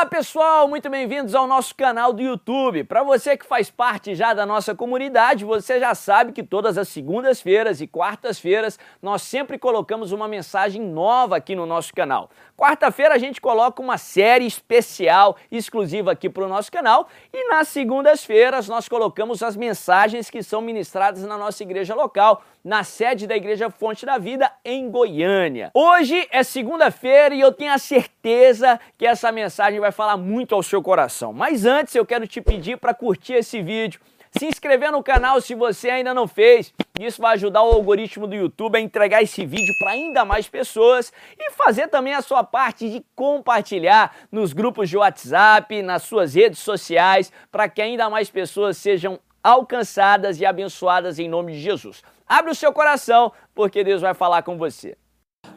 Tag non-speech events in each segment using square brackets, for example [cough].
Olá pessoal, muito bem-vindos ao nosso canal do YouTube. Para você que faz parte já da nossa comunidade, você já sabe que todas as segundas-feiras e quartas-feiras nós sempre colocamos uma mensagem nova aqui no nosso canal. Quarta-feira a gente coloca uma série especial, exclusiva aqui para o nosso canal, e nas segundas-feiras nós colocamos as mensagens que são ministradas na nossa igreja local, na sede da Igreja Fonte da Vida em Goiânia. Hoje é segunda-feira e eu tenho a certeza que essa mensagem vai falar muito ao seu coração. Mas antes eu quero te pedir para curtir esse vídeo se inscrever no canal se você ainda não fez. Isso vai ajudar o algoritmo do YouTube a entregar esse vídeo para ainda mais pessoas e fazer também a sua parte de compartilhar nos grupos de WhatsApp, nas suas redes sociais, para que ainda mais pessoas sejam alcançadas e abençoadas em nome de Jesus. Abre o seu coração, porque Deus vai falar com você.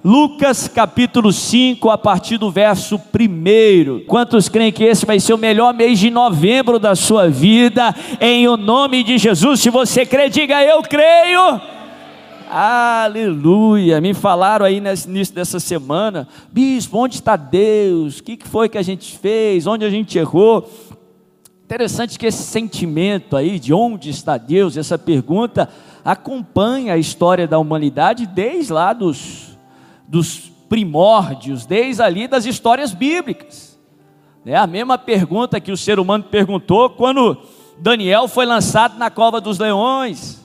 Lucas capítulo 5, a partir do verso 1. Quantos creem que esse vai ser o melhor mês de novembro da sua vida? Em o nome de Jesus, se você crê, diga eu creio. Aleluia! Me falaram aí nesse início dessa semana, bispo, onde está Deus? O que foi que a gente fez? Onde a gente errou? Interessante que esse sentimento aí de onde está Deus, essa pergunta, acompanha a história da humanidade desde lá dos dos primórdios, desde ali das histórias bíblicas. É a mesma pergunta que o ser humano perguntou quando Daniel foi lançado na cova dos leões,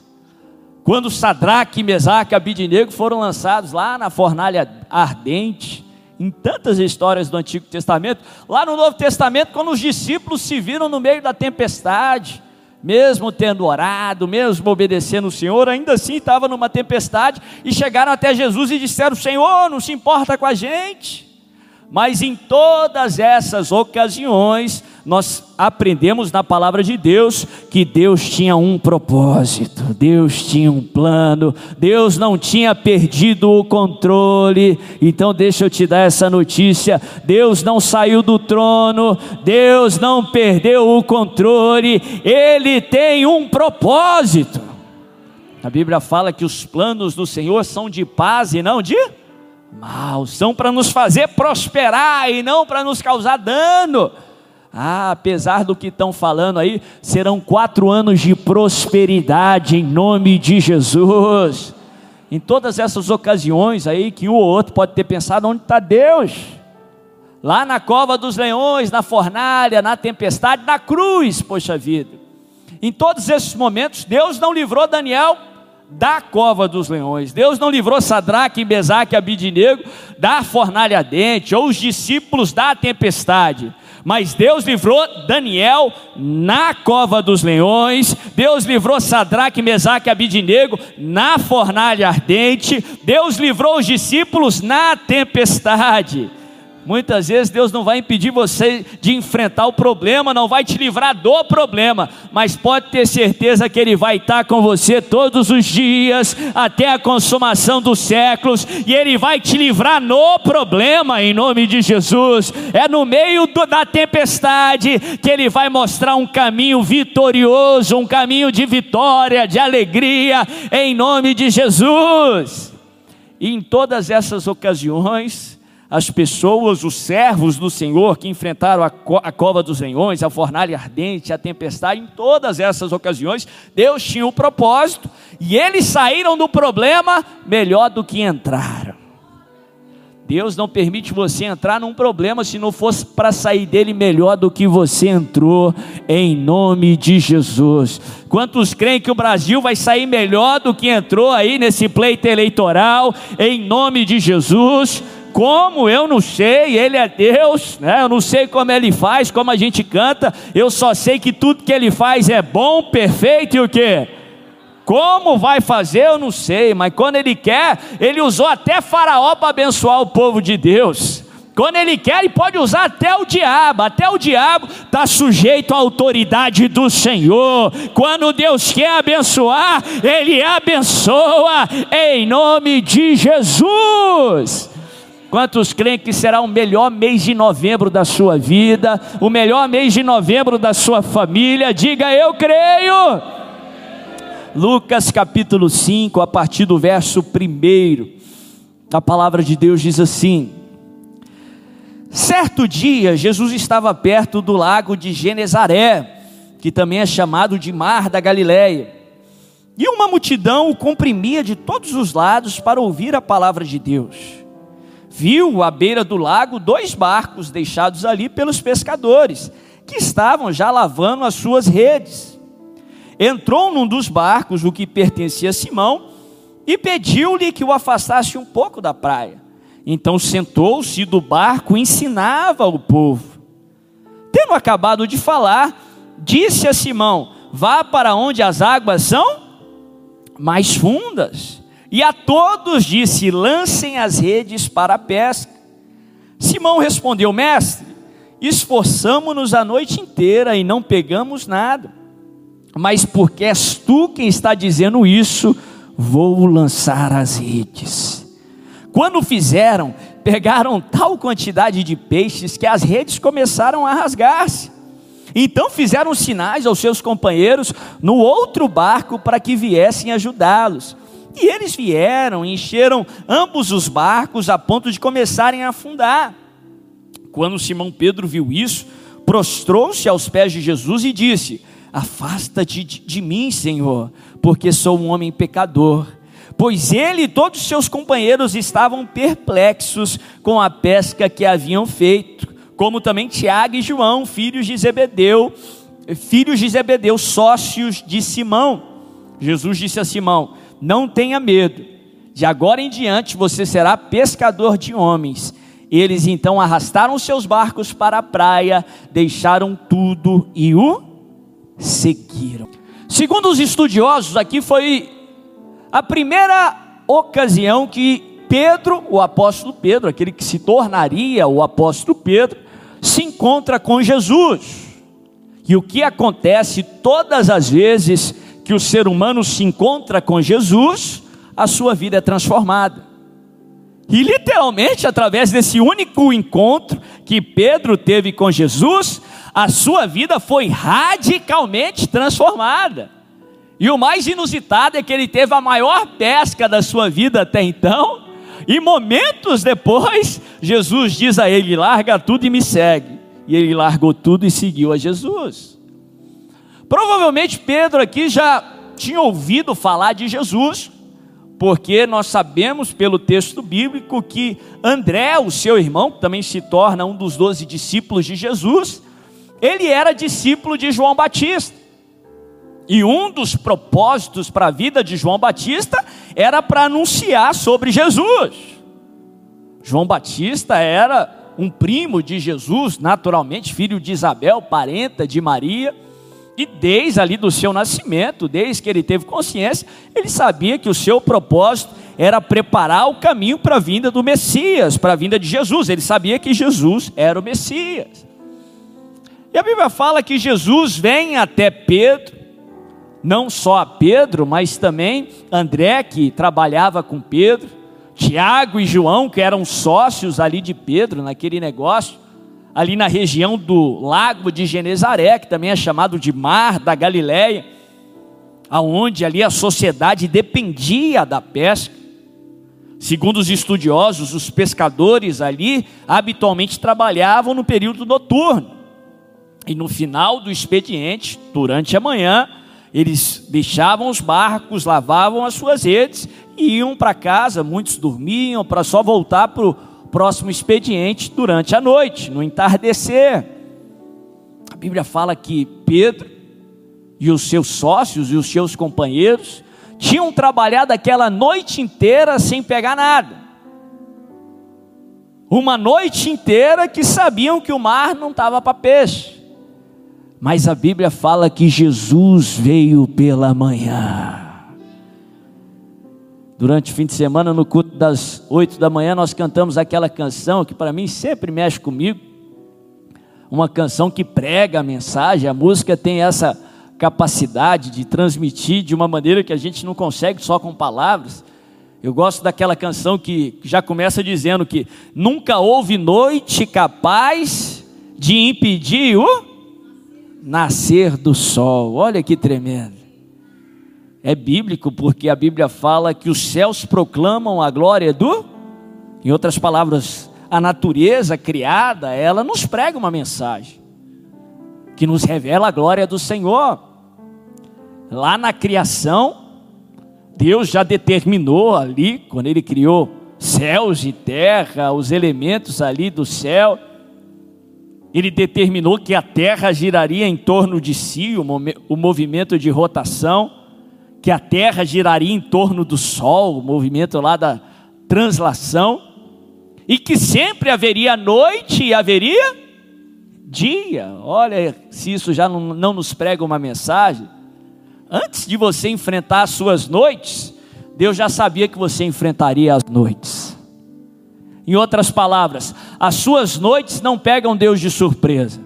quando Sadraque, Mesaque e Abidinego foram lançados lá na fornalha ardente, em tantas histórias do Antigo Testamento, lá no Novo Testamento, quando os discípulos se viram no meio da tempestade, mesmo tendo orado, mesmo obedecendo o Senhor, ainda assim estava numa tempestade e chegaram até Jesus e disseram: Senhor, não se importa com a gente. Mas em todas essas ocasiões, nós aprendemos na palavra de Deus que Deus tinha um propósito, Deus tinha um plano, Deus não tinha perdido o controle. Então, deixa eu te dar essa notícia: Deus não saiu do trono, Deus não perdeu o controle, Ele tem um propósito. A Bíblia fala que os planos do Senhor são de paz e não de mal, são para nos fazer prosperar e não para nos causar dano. Ah, apesar do que estão falando aí, serão quatro anos de prosperidade em nome de Jesus. Em todas essas ocasiões aí que um ou outro pode ter pensado: onde está Deus? Lá na cova dos leões, na fornalha, na tempestade, na cruz, poxa vida. Em todos esses momentos, Deus não livrou Daniel da cova dos leões. Deus não livrou Sadraque, Mesaque e Abidinego da fornalha dente, ou os discípulos da tempestade. Mas Deus livrou Daniel na cova dos leões, Deus livrou Sadraque, Mesaque e Abidinego na fornalha ardente, Deus livrou os discípulos na tempestade. Muitas vezes Deus não vai impedir você de enfrentar o problema, não vai te livrar do problema, mas pode ter certeza que Ele vai estar com você todos os dias, até a consumação dos séculos, e Ele vai te livrar no problema, em nome de Jesus. É no meio do, da tempestade que Ele vai mostrar um caminho vitorioso, um caminho de vitória, de alegria, em nome de Jesus. E em todas essas ocasiões, as pessoas, os servos do Senhor que enfrentaram a, co a cova dos leões, a fornalha ardente, a tempestade, em todas essas ocasiões, Deus tinha um propósito e eles saíram do problema melhor do que entraram. Deus não permite você entrar num problema se não fosse para sair dele melhor do que você entrou, em nome de Jesus. Quantos creem que o Brasil vai sair melhor do que entrou aí nesse pleito eleitoral, em nome de Jesus? Como eu não sei, Ele é Deus, né? eu não sei como Ele faz, como a gente canta, eu só sei que tudo que Ele faz é bom, perfeito e o que? Como vai fazer, eu não sei, mas quando Ele quer, Ele usou até Faraó para abençoar o povo de Deus. Quando Ele quer, Ele pode usar até o diabo, até o diabo está sujeito à autoridade do Senhor. Quando Deus quer abençoar, Ele abençoa em nome de Jesus. Quantos creem que será o melhor mês de novembro da sua vida, o melhor mês de novembro da sua família? Diga eu creio. Lucas capítulo 5, a partir do verso 1, a palavra de Deus diz assim: Certo dia, Jesus estava perto do lago de Genezaré, que também é chamado de Mar da Galileia. E uma multidão o comprimia de todos os lados para ouvir a palavra de Deus. Viu à beira do lago dois barcos deixados ali pelos pescadores, que estavam já lavando as suas redes. Entrou num dos barcos, o que pertencia a Simão, e pediu-lhe que o afastasse um pouco da praia. Então sentou-se do barco e ensinava o povo. Tendo acabado de falar, disse a Simão: Vá para onde as águas são mais fundas. E a todos disse: Lancem as redes para a pesca. Simão respondeu: Mestre, esforçamo-nos a noite inteira e não pegamos nada. Mas porque és tu quem está dizendo isso, vou lançar as redes. Quando fizeram, pegaram tal quantidade de peixes que as redes começaram a rasgar-se. Então fizeram sinais aos seus companheiros no outro barco para que viessem ajudá-los. E eles vieram, encheram ambos os barcos a ponto de começarem a afundar. Quando Simão Pedro viu isso, prostrou-se aos pés de Jesus e disse: Afasta-te de, de mim, Senhor, porque sou um homem pecador pois ele e todos seus companheiros estavam perplexos com a pesca que haviam feito, como também Tiago e João, filhos de Zebedeu, filhos de Zebedeu, sócios de Simão. Jesus disse a Simão: Não tenha medo, de agora em diante você será pescador de homens. Eles então arrastaram seus barcos para a praia, deixaram tudo e o seguiram. Segundo os estudiosos, aqui foi a primeira ocasião que Pedro, o apóstolo Pedro, aquele que se tornaria o apóstolo Pedro, se encontra com Jesus. E o que acontece todas as vezes que o ser humano se encontra com Jesus, a sua vida é transformada. E literalmente, através desse único encontro que Pedro teve com Jesus, a sua vida foi radicalmente transformada. E o mais inusitado é que ele teve a maior pesca da sua vida até então, e momentos depois, Jesus diz a ele: larga tudo e me segue. E ele largou tudo e seguiu a Jesus. Provavelmente Pedro aqui já tinha ouvido falar de Jesus, porque nós sabemos pelo texto bíblico que André, o seu irmão, que também se torna um dos doze discípulos de Jesus, ele era discípulo de João Batista. E um dos propósitos para a vida de João Batista era para anunciar sobre Jesus. João Batista era um primo de Jesus, naturalmente, filho de Isabel, parenta de Maria. E desde ali do seu nascimento, desde que ele teve consciência, ele sabia que o seu propósito era preparar o caminho para a vinda do Messias, para a vinda de Jesus. Ele sabia que Jesus era o Messias. E a Bíblia fala que Jesus vem até Pedro não só a Pedro, mas também André, que trabalhava com Pedro, Tiago e João, que eram sócios ali de Pedro naquele negócio, ali na região do lago de Genezaré, que também é chamado de Mar da Galileia, aonde ali a sociedade dependia da pesca. Segundo os estudiosos, os pescadores ali habitualmente trabalhavam no período noturno. E no final do expediente, durante a manhã, eles deixavam os barcos, lavavam as suas redes e iam para casa. Muitos dormiam para só voltar para o próximo expediente durante a noite, no entardecer. A Bíblia fala que Pedro e os seus sócios e os seus companheiros tinham trabalhado aquela noite inteira sem pegar nada. Uma noite inteira que sabiam que o mar não estava para peixe. Mas a Bíblia fala que Jesus veio pela manhã. Durante o fim de semana, no culto das oito da manhã, nós cantamos aquela canção que para mim sempre mexe comigo. Uma canção que prega a mensagem, a música tem essa capacidade de transmitir de uma maneira que a gente não consegue só com palavras. Eu gosto daquela canção que já começa dizendo que nunca houve noite capaz de impedir o nascer do sol. Olha que tremendo. É bíblico porque a Bíblia fala que os céus proclamam a glória do. Em outras palavras, a natureza criada, ela nos prega uma mensagem que nos revela a glória do Senhor. Lá na criação, Deus já determinou ali, quando Ele criou céus e terra, os elementos ali do céu, Ele determinou que a terra giraria em torno de si, o movimento de rotação, que a terra giraria em torno do sol, o movimento lá da translação, e que sempre haveria noite e haveria dia. Olha, se isso já não, não nos prega uma mensagem. Antes de você enfrentar as suas noites, Deus já sabia que você enfrentaria as noites. Em outras palavras, as suas noites não pegam Deus de surpresa.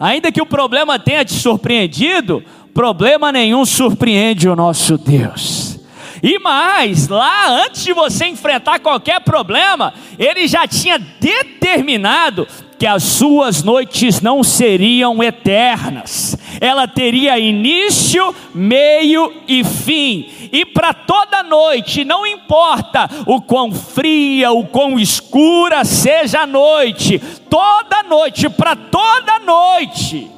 Ainda que o problema tenha te surpreendido, problema nenhum surpreende o nosso Deus. E mais, lá antes de você enfrentar qualquer problema, ele já tinha determinado que as suas noites não seriam eternas, ela teria início, meio e fim, e para toda noite, não importa o quão fria, o quão escura seja a noite, toda noite, para toda noite,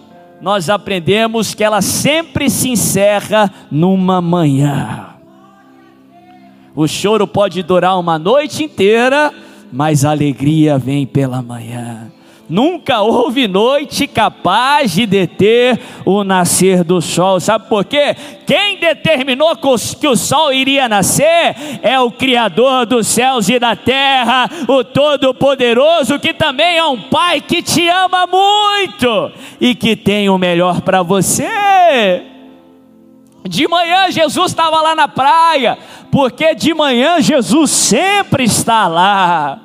nós aprendemos que ela sempre se encerra numa manhã. O choro pode durar uma noite inteira, mas a alegria vem pela manhã. Nunca houve noite capaz de deter o nascer do sol. Sabe por quê? Quem determinou que o sol iria nascer é o Criador dos céus e da terra, o Todo-Poderoso, que também é um Pai que te ama muito e que tem o melhor para você. De manhã Jesus estava lá na praia, porque de manhã Jesus sempre está lá.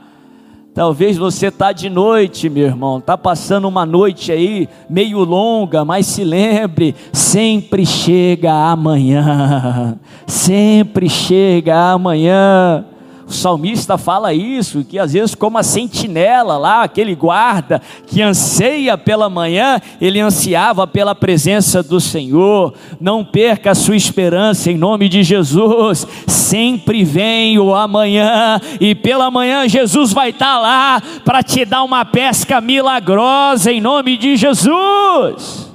Talvez você está de noite, meu irmão, está passando uma noite aí meio longa, mas se lembre, sempre chega amanhã, [laughs] sempre chega amanhã. O salmista fala isso, que às vezes, como a sentinela lá, aquele guarda que anseia pela manhã, ele ansiava pela presença do Senhor. Não perca a sua esperança em nome de Jesus. Sempre vem o amanhã, e pela manhã Jesus vai estar lá para te dar uma pesca milagrosa em nome de Jesus.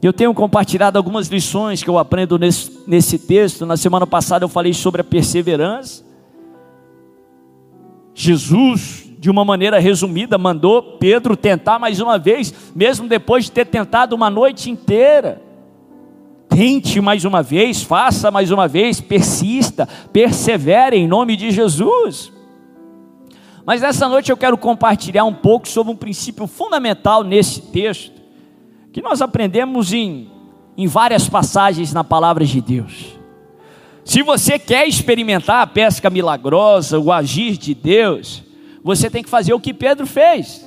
Eu tenho compartilhado algumas lições que eu aprendo nesse, nesse texto. Na semana passada eu falei sobre a perseverança. Jesus, de uma maneira resumida, mandou Pedro tentar mais uma vez, mesmo depois de ter tentado uma noite inteira. Tente mais uma vez, faça mais uma vez, persista, persevere em nome de Jesus. Mas nessa noite eu quero compartilhar um pouco sobre um princípio fundamental nesse texto, que nós aprendemos em, em várias passagens na palavra de Deus. Se você quer experimentar a pesca milagrosa, o agir de Deus, você tem que fazer o que Pedro fez.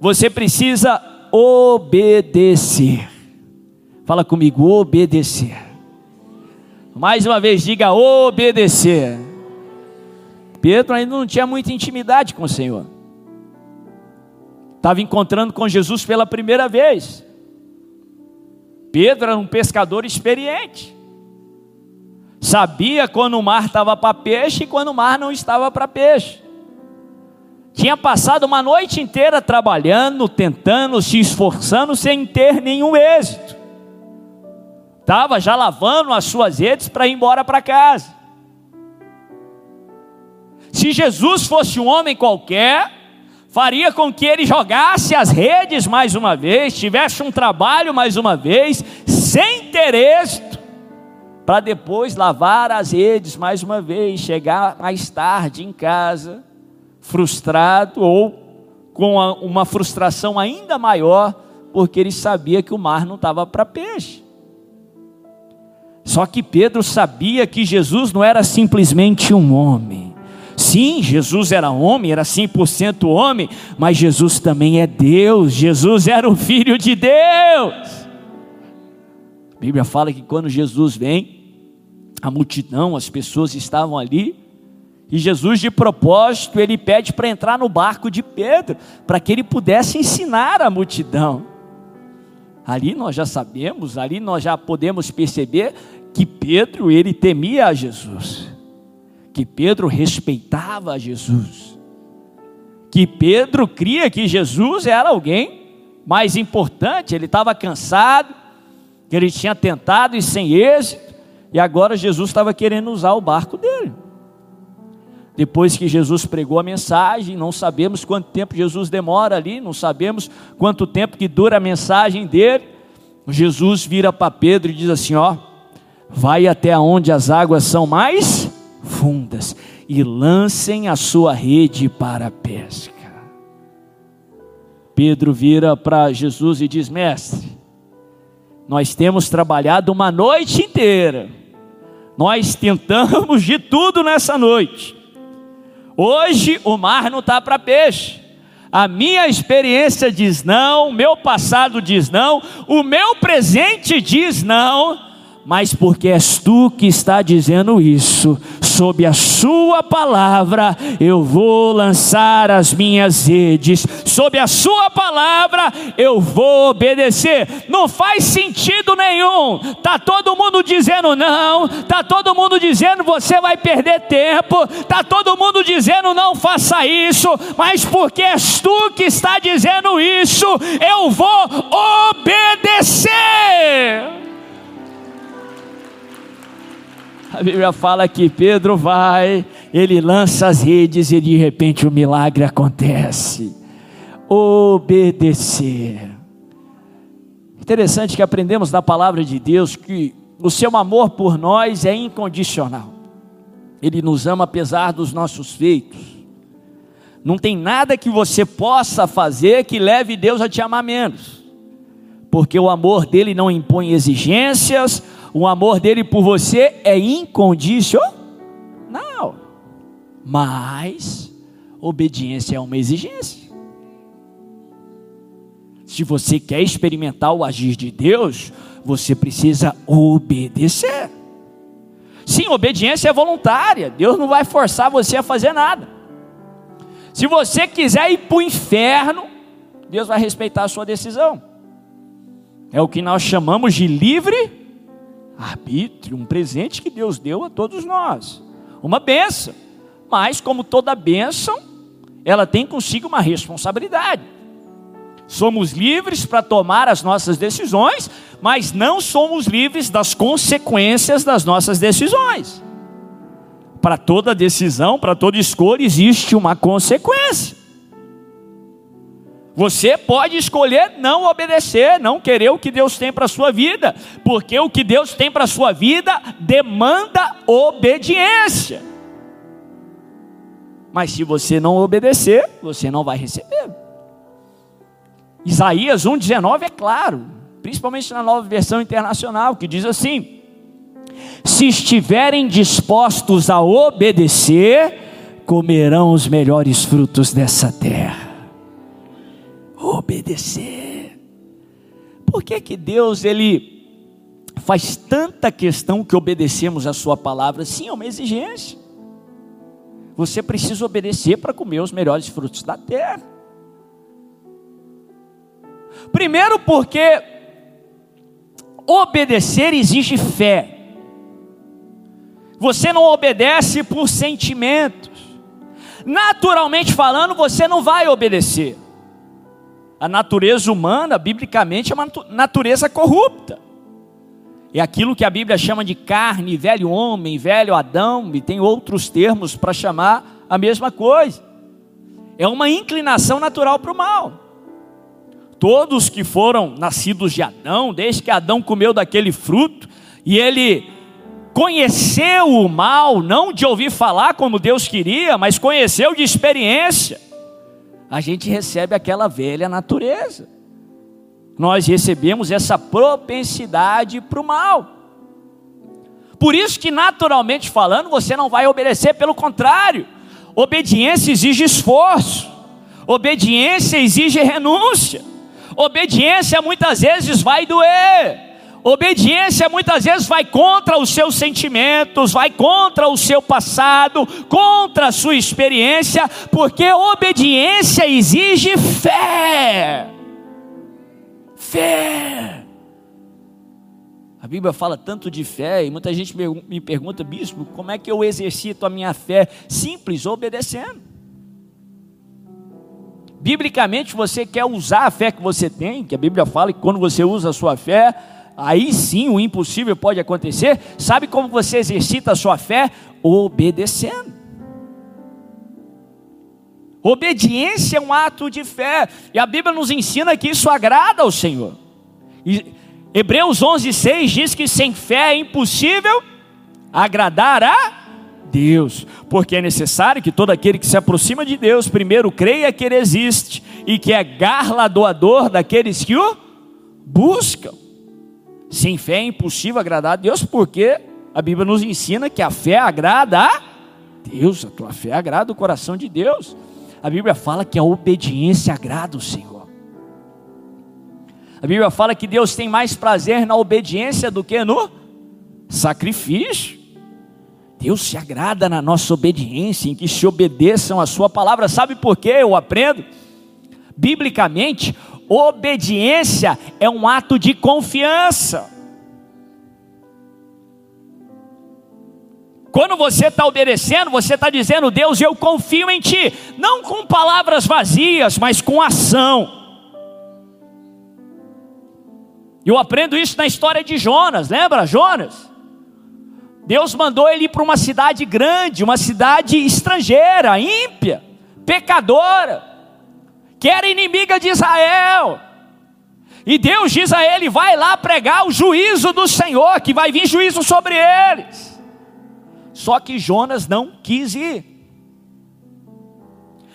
Você precisa obedecer. Fala comigo, obedecer. Mais uma vez, diga obedecer. Pedro ainda não tinha muita intimidade com o Senhor. Estava encontrando com Jesus pela primeira vez. Pedro era um pescador experiente. Sabia quando o mar estava para peixe e quando o mar não estava para peixe. Tinha passado uma noite inteira trabalhando, tentando, se esforçando sem ter nenhum êxito. Estava já lavando as suas redes para ir embora para casa. Se Jesus fosse um homem qualquer, faria com que ele jogasse as redes mais uma vez, tivesse um trabalho mais uma vez, sem ter êxito para depois lavar as redes mais uma vez, chegar mais tarde em casa, frustrado ou com uma frustração ainda maior, porque ele sabia que o mar não estava para peixe. Só que Pedro sabia que Jesus não era simplesmente um homem. Sim, Jesus era homem, era 100% homem, mas Jesus também é Deus, Jesus era o Filho de Deus. A Bíblia fala que quando Jesus vem, a multidão, as pessoas estavam ali, e Jesus, de propósito, ele pede para entrar no barco de Pedro, para que ele pudesse ensinar a multidão. Ali nós já sabemos, ali nós já podemos perceber que Pedro, ele temia a Jesus, que Pedro respeitava a Jesus. que Pedro cria que Jesus era alguém mais importante, ele estava cansado, que ele tinha tentado e sem êxito, e agora Jesus estava querendo usar o barco dele. Depois que Jesus pregou a mensagem, não sabemos quanto tempo Jesus demora ali, não sabemos quanto tempo que dura a mensagem dele. Jesus vira para Pedro e diz assim: Ó, vai até onde as águas são mais fundas e lancem a sua rede para a pesca. Pedro vira para Jesus e diz: Mestre, nós temos trabalhado uma noite inteira, nós tentamos de tudo nessa noite, Hoje o mar não está para peixe. A minha experiência diz não, meu passado diz não, o meu presente diz não, mas porque és tu que está dizendo isso, sob a sua palavra eu vou lançar as minhas redes, sob a sua palavra eu vou obedecer. Não faz sentido nenhum. Tá todo mundo dizendo não, tá todo mundo dizendo você vai perder tempo, tá todo mundo dizendo não faça isso, mas porque és tu que está dizendo isso, eu vou obedecer. A Bíblia fala que Pedro vai, ele lança as redes e de repente o milagre acontece. Obedecer. Interessante que aprendemos na palavra de Deus que o seu amor por nós é incondicional. Ele nos ama apesar dos nossos feitos. Não tem nada que você possa fazer que leve Deus a te amar menos. Porque o amor dele não impõe exigências, o amor dele por você é incondicional. Mas obediência é uma exigência. Se você quer experimentar o agir de Deus, você precisa obedecer. Sim, obediência é voluntária. Deus não vai forçar você a fazer nada. Se você quiser ir para o inferno, Deus vai respeitar a sua decisão. É o que nós chamamos de livre arbítrio, um presente que Deus deu a todos nós, uma benção. Mas, como toda bênção, ela tem consigo uma responsabilidade. Somos livres para tomar as nossas decisões, mas não somos livres das consequências das nossas decisões. Para toda decisão, para toda escolha, existe uma consequência. Você pode escolher não obedecer, não querer o que Deus tem para a sua vida, porque o que Deus tem para a sua vida demanda obediência. Mas se você não obedecer, você não vai receber. Isaías 1,19 é claro, principalmente na nova versão internacional, que diz assim: Se estiverem dispostos a obedecer, comerão os melhores frutos dessa terra obedecer. Por que que Deus ele faz tanta questão que obedecemos a sua palavra? Sim, é uma exigência. Você precisa obedecer para comer os melhores frutos da terra. Primeiro porque obedecer exige fé. Você não obedece por sentimentos. Naturalmente falando, você não vai obedecer. A natureza humana, biblicamente, é uma natureza corrupta. É aquilo que a Bíblia chama de carne, velho homem, velho Adão, e tem outros termos para chamar a mesma coisa. É uma inclinação natural para o mal. Todos que foram nascidos de Adão, desde que Adão comeu daquele fruto, e ele conheceu o mal, não de ouvir falar como Deus queria, mas conheceu de experiência a gente recebe aquela velha natureza. Nós recebemos essa propensidade para o mal. Por isso que naturalmente falando, você não vai obedecer, pelo contrário. Obediência exige esforço. Obediência exige renúncia. Obediência muitas vezes vai doer. Obediência muitas vezes vai contra os seus sentimentos, vai contra o seu passado, contra a sua experiência, porque obediência exige fé. Fé. A Bíblia fala tanto de fé e muita gente me pergunta, bispo, como é que eu exercito a minha fé? Simples, obedecendo. Biblicamente, você quer usar a fé que você tem, que a Bíblia fala que quando você usa a sua fé, aí sim o impossível pode acontecer. Sabe como você exercita a sua fé? Obedecendo. Obediência é um ato de fé, e a Bíblia nos ensina que isso agrada ao Senhor. E Hebreus 11:6 diz que sem fé é impossível agradar a Deus, porque é necessário que todo aquele que se aproxima de Deus primeiro creia que Ele existe e que é galardoador daqueles que o buscam. Sem fé é impossível agradar a Deus, porque a Bíblia nos ensina que a fé agrada a Deus, a tua fé agrada o coração de Deus. A Bíblia fala que a obediência agrada o Senhor. A Bíblia fala que Deus tem mais prazer na obediência do que no sacrifício. Deus se agrada na nossa obediência, em que se obedeçam a Sua palavra. Sabe por que eu aprendo? Biblicamente, obediência é um ato de confiança. Quando você está obedecendo, você está dizendo, Deus, eu confio em Ti, não com palavras vazias, mas com ação. Eu aprendo isso na história de Jonas, lembra Jonas? Deus mandou ele ir para uma cidade grande, uma cidade estrangeira, ímpia, pecadora, que era inimiga de Israel. E Deus diz a ele: vai lá pregar o juízo do Senhor, que vai vir juízo sobre eles. Só que Jonas não quis ir.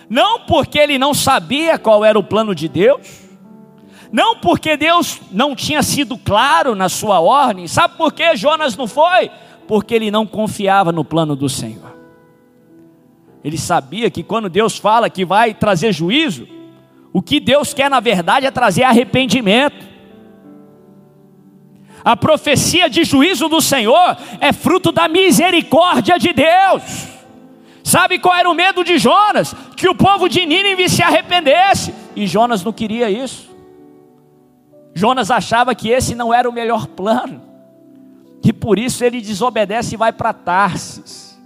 Não porque ele não sabia qual era o plano de Deus, não porque Deus não tinha sido claro na sua ordem, sabe por que Jonas não foi? porque ele não confiava no plano do Senhor. Ele sabia que quando Deus fala que vai trazer juízo, o que Deus quer na verdade é trazer arrependimento. A profecia de juízo do Senhor é fruto da misericórdia de Deus. Sabe qual era o medo de Jonas? Que o povo de Nínive se arrependesse. E Jonas não queria isso. Jonas achava que esse não era o melhor plano que por isso ele desobedece e vai para Tarsis.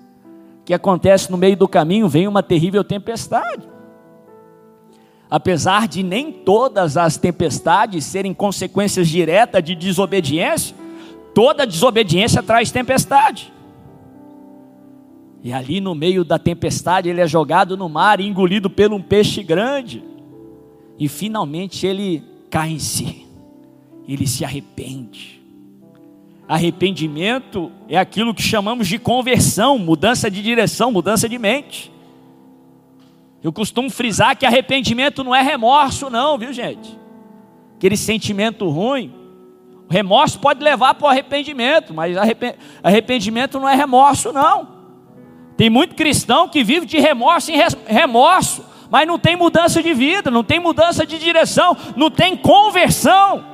Que acontece no meio do caminho, vem uma terrível tempestade. Apesar de nem todas as tempestades serem consequências diretas de desobediência, toda desobediência traz tempestade. E ali no meio da tempestade ele é jogado no mar, engolido por um peixe grande. E finalmente ele cai em si. Ele se arrepende. Arrependimento é aquilo que chamamos de conversão, mudança de direção, mudança de mente. Eu costumo frisar que arrependimento não é remorso, não, viu gente? Aquele sentimento ruim. O remorso pode levar para o arrependimento, mas arrependimento não é remorso, não. Tem muito cristão que vive de remorso em remorso, mas não tem mudança de vida, não tem mudança de direção, não tem conversão.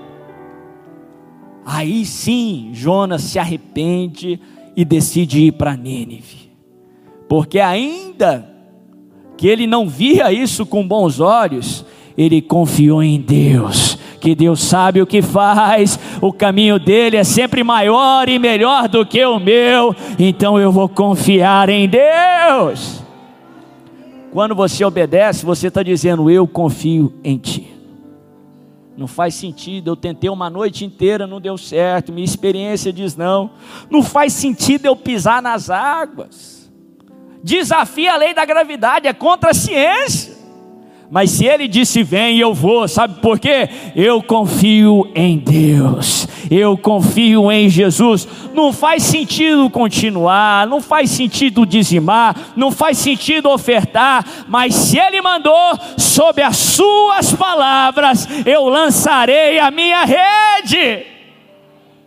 Aí sim, Jonas se arrepende e decide ir para Nínive. Porque ainda que ele não via isso com bons olhos, ele confiou em Deus, que Deus sabe o que faz, o caminho dele é sempre maior e melhor do que o meu, então eu vou confiar em Deus. Quando você obedece, você está dizendo: Eu confio em Ti. Não faz sentido, eu tentei uma noite inteira, não deu certo, minha experiência diz não. Não faz sentido eu pisar nas águas. Desafia a lei da gravidade, é contra a ciência. Mas se ele disse vem, eu vou, sabe por quê? Eu confio em Deus, eu confio em Jesus. Não faz sentido continuar, não faz sentido dizimar, não faz sentido ofertar, mas se ele mandou, sob as suas palavras, eu lançarei a minha rede.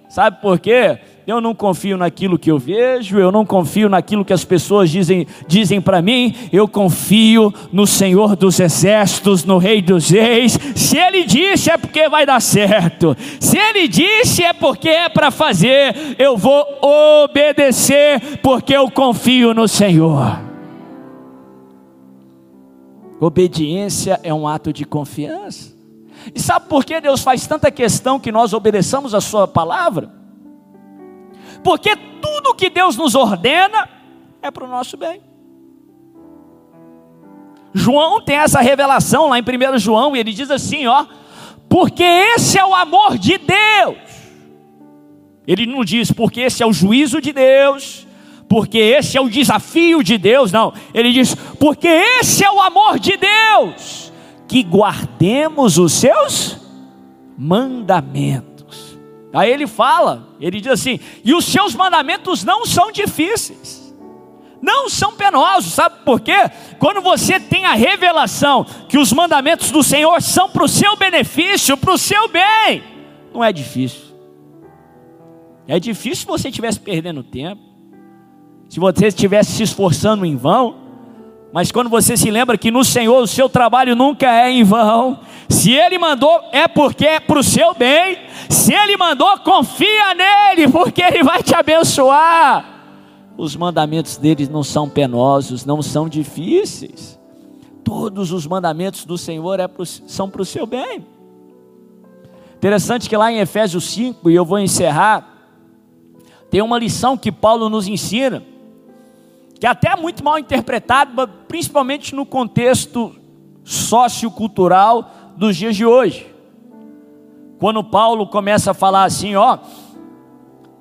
Sabe por quê? Eu não confio naquilo que eu vejo, eu não confio naquilo que as pessoas dizem, dizem para mim, eu confio no Senhor dos Exércitos, no Rei dos Reis. Se Ele disse é porque vai dar certo, se Ele disse é porque é para fazer, eu vou obedecer, porque eu confio no Senhor. Obediência é um ato de confiança. E sabe por que Deus faz tanta questão que nós obedeçamos a Sua palavra? Porque tudo que Deus nos ordena é para o nosso bem. João tem essa revelação lá em 1 João, e ele diz assim: ó, porque esse é o amor de Deus. Ele não diz porque esse é o juízo de Deus, porque esse é o desafio de Deus, não. Ele diz porque esse é o amor de Deus, que guardemos os seus mandamentos. Aí ele fala, ele diz assim: e os seus mandamentos não são difíceis não são penosos, sabe por quê? Quando você tem a revelação que os mandamentos do Senhor são para o seu benefício, para o seu bem, não é difícil. É difícil se você estivesse perdendo tempo, se você estivesse se esforçando em vão, mas quando você se lembra que no Senhor o seu trabalho nunca é em vão, se Ele mandou é porque é para o seu bem, se Ele mandou, confia nele, porque Ele vai te abençoar os mandamentos deles não são penosos, não são difíceis. Todos os mandamentos do Senhor é pro, são para o seu bem. Interessante que lá em Efésios 5, e eu vou encerrar, tem uma lição que Paulo nos ensina, que é até é muito mal interpretada, principalmente no contexto sociocultural dos dias de hoje. Quando Paulo começa a falar assim, ó,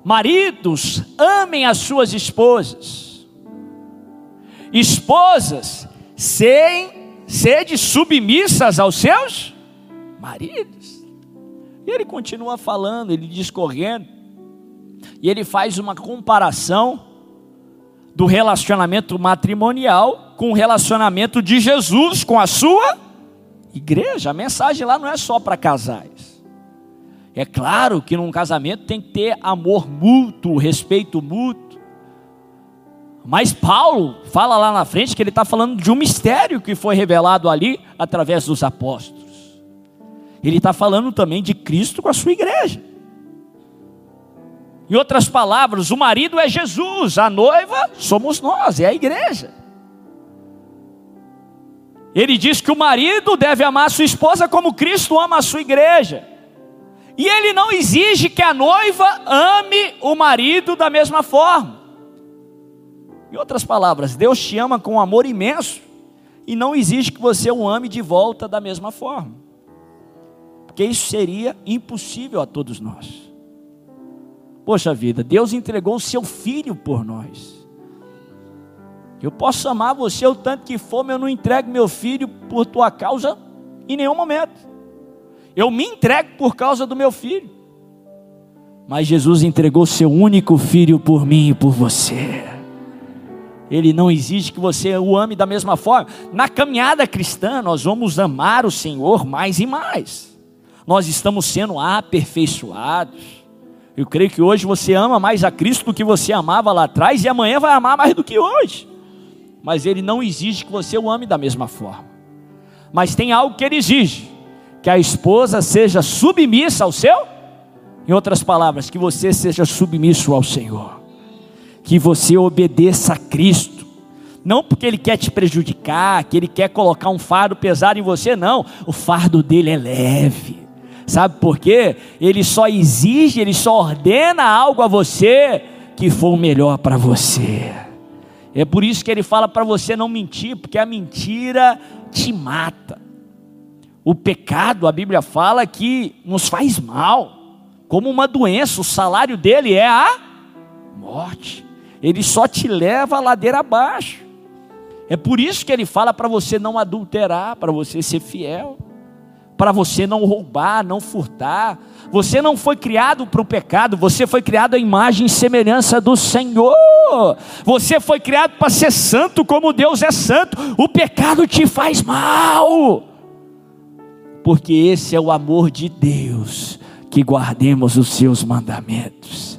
Maridos, amem as suas esposas. Esposas, sem sede submissas aos seus maridos. E ele continua falando, ele discorrendo. E ele faz uma comparação do relacionamento matrimonial com o relacionamento de Jesus com a sua igreja. A mensagem lá não é só para casais. É claro que num casamento tem que ter amor mútuo, respeito mútuo. Mas Paulo fala lá na frente que ele está falando de um mistério que foi revelado ali através dos apóstolos. Ele está falando também de Cristo com a sua igreja. Em outras palavras, o marido é Jesus, a noiva somos nós, é a igreja. Ele diz que o marido deve amar sua esposa como Cristo ama a sua igreja. E ele não exige que a noiva ame o marido da mesma forma. Em outras palavras, Deus te ama com um amor imenso e não exige que você o ame de volta da mesma forma. Porque isso seria impossível a todos nós. Poxa vida, Deus entregou o seu filho por nós. Eu posso amar você o tanto que for, mas eu não entrego meu filho por tua causa em nenhum momento. Eu me entrego por causa do meu filho. Mas Jesus entregou seu único filho por mim e por você. Ele não exige que você o ame da mesma forma. Na caminhada cristã, nós vamos amar o Senhor mais e mais. Nós estamos sendo aperfeiçoados. Eu creio que hoje você ama mais a Cristo do que você amava lá atrás e amanhã vai amar mais do que hoje. Mas ele não exige que você o ame da mesma forma. Mas tem algo que ele exige que a esposa seja submissa ao seu, em outras palavras, que você seja submisso ao Senhor, que você obedeça a Cristo, não porque Ele quer te prejudicar, que Ele quer colocar um fardo pesado em você, não, o fardo dele é leve, sabe por quê? Ele só exige, Ele só ordena algo a você que for o melhor para você. É por isso que ele fala para você não mentir, porque a mentira te mata. O pecado, a Bíblia fala que nos faz mal, como uma doença, o salário dele é a morte. Ele só te leva a ladeira abaixo. É por isso que ele fala para você não adulterar, para você ser fiel, para você não roubar, não furtar. Você não foi criado para o pecado, você foi criado à imagem e semelhança do Senhor. Você foi criado para ser santo como Deus é santo. O pecado te faz mal porque esse é o amor de Deus, que guardemos os seus mandamentos.